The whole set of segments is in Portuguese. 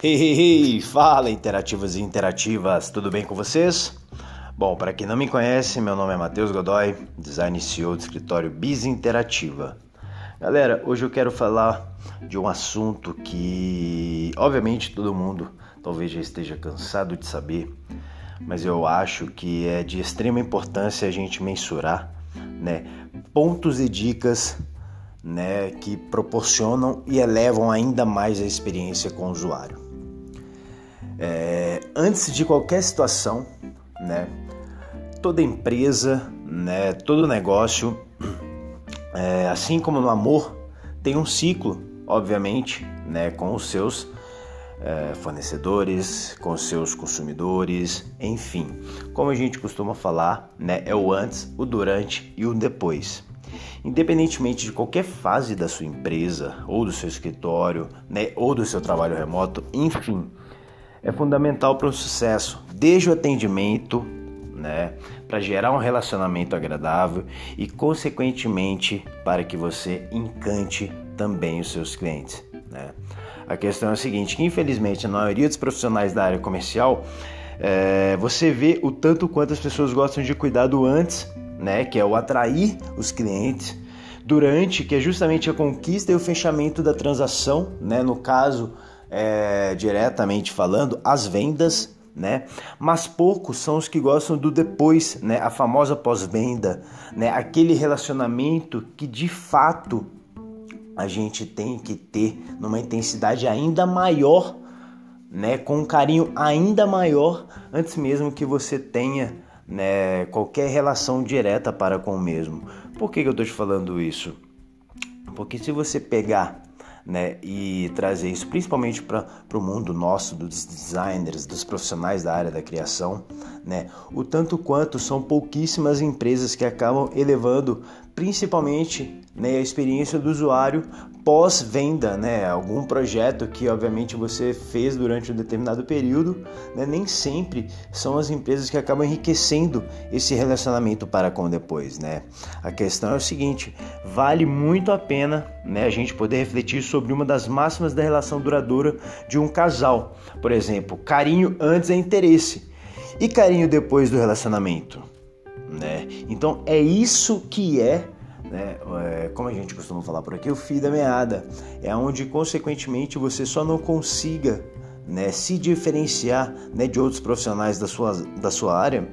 Hey, hey, hey! Fala, interativos e interativas, tudo bem com vocês? Bom, para quem não me conhece, meu nome é Matheus Godoy, design CEO do escritório Biz Interativa. Galera, hoje eu quero falar de um assunto que, obviamente, todo mundo talvez já esteja cansado de saber, mas eu acho que é de extrema importância a gente mensurar, né, pontos e dicas né, que proporcionam e elevam ainda mais a experiência com o usuário. É, antes de qualquer situação, né, toda empresa, né, todo negócio, é, assim como no amor, tem um ciclo, obviamente, né, com os seus é, fornecedores, com os seus consumidores, enfim. Como a gente costuma falar, né, é o antes, o durante e o depois. Independentemente de qualquer fase da sua empresa, ou do seu escritório, né, ou do seu trabalho remoto, enfim, é fundamental para o sucesso, desde o atendimento, né, para gerar um relacionamento agradável e, consequentemente, para que você encante também os seus clientes. Né? A questão é a seguinte: que infelizmente a maioria dos profissionais da área comercial é, você vê o tanto quanto as pessoas gostam de cuidar do antes, né, que é o atrair os clientes, durante, que é justamente a conquista e o fechamento da transação, né, no caso é, diretamente falando, as vendas, né? Mas poucos são os que gostam do depois, né? A famosa pós-venda, né? Aquele relacionamento que de fato a gente tem que ter numa intensidade ainda maior, né? Com um carinho ainda maior antes mesmo que você tenha, né? Qualquer relação direta para com o mesmo. Por que, que eu estou te falando isso? Porque se você pegar né, e trazer isso principalmente para o mundo nosso, dos designers, dos profissionais da área da criação, né, o tanto quanto são pouquíssimas empresas que acabam elevando principalmente né, a experiência do usuário pós-venda, né, algum projeto que obviamente você fez durante um determinado período, né, nem sempre são as empresas que acabam enriquecendo esse relacionamento para com depois, né. A questão é o seguinte, vale muito a pena, né, a gente poder refletir sobre uma das máximas da relação duradoura de um casal, por exemplo, carinho antes é interesse. E carinho depois do relacionamento né? Então é isso que é, né, é, como a gente costuma falar por aqui, o fio da meada. É onde, consequentemente, você só não consiga né, se diferenciar né, de outros profissionais da sua, da sua área,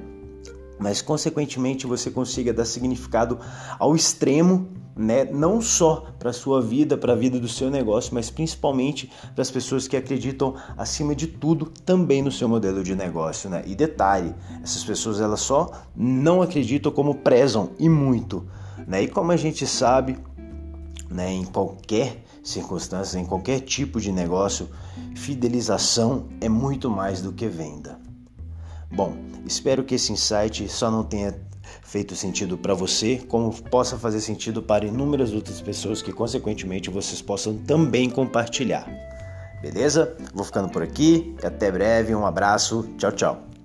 mas, consequentemente, você consiga dar significado ao extremo né? não só para a sua vida, para a vida do seu negócio, mas principalmente para as pessoas que acreditam, acima de tudo, também no seu modelo de negócio. Né? E detalhe, essas pessoas elas só não acreditam como prezam e muito. Né? E como a gente sabe, né, em qualquer circunstância, em qualquer tipo de negócio, fidelização é muito mais do que venda. Bom, espero que esse insight só não tenha feito sentido para você, como possa fazer sentido para inúmeras outras pessoas que, consequentemente, vocês possam também compartilhar. Beleza? Vou ficando por aqui. Até breve. Um abraço. Tchau, tchau.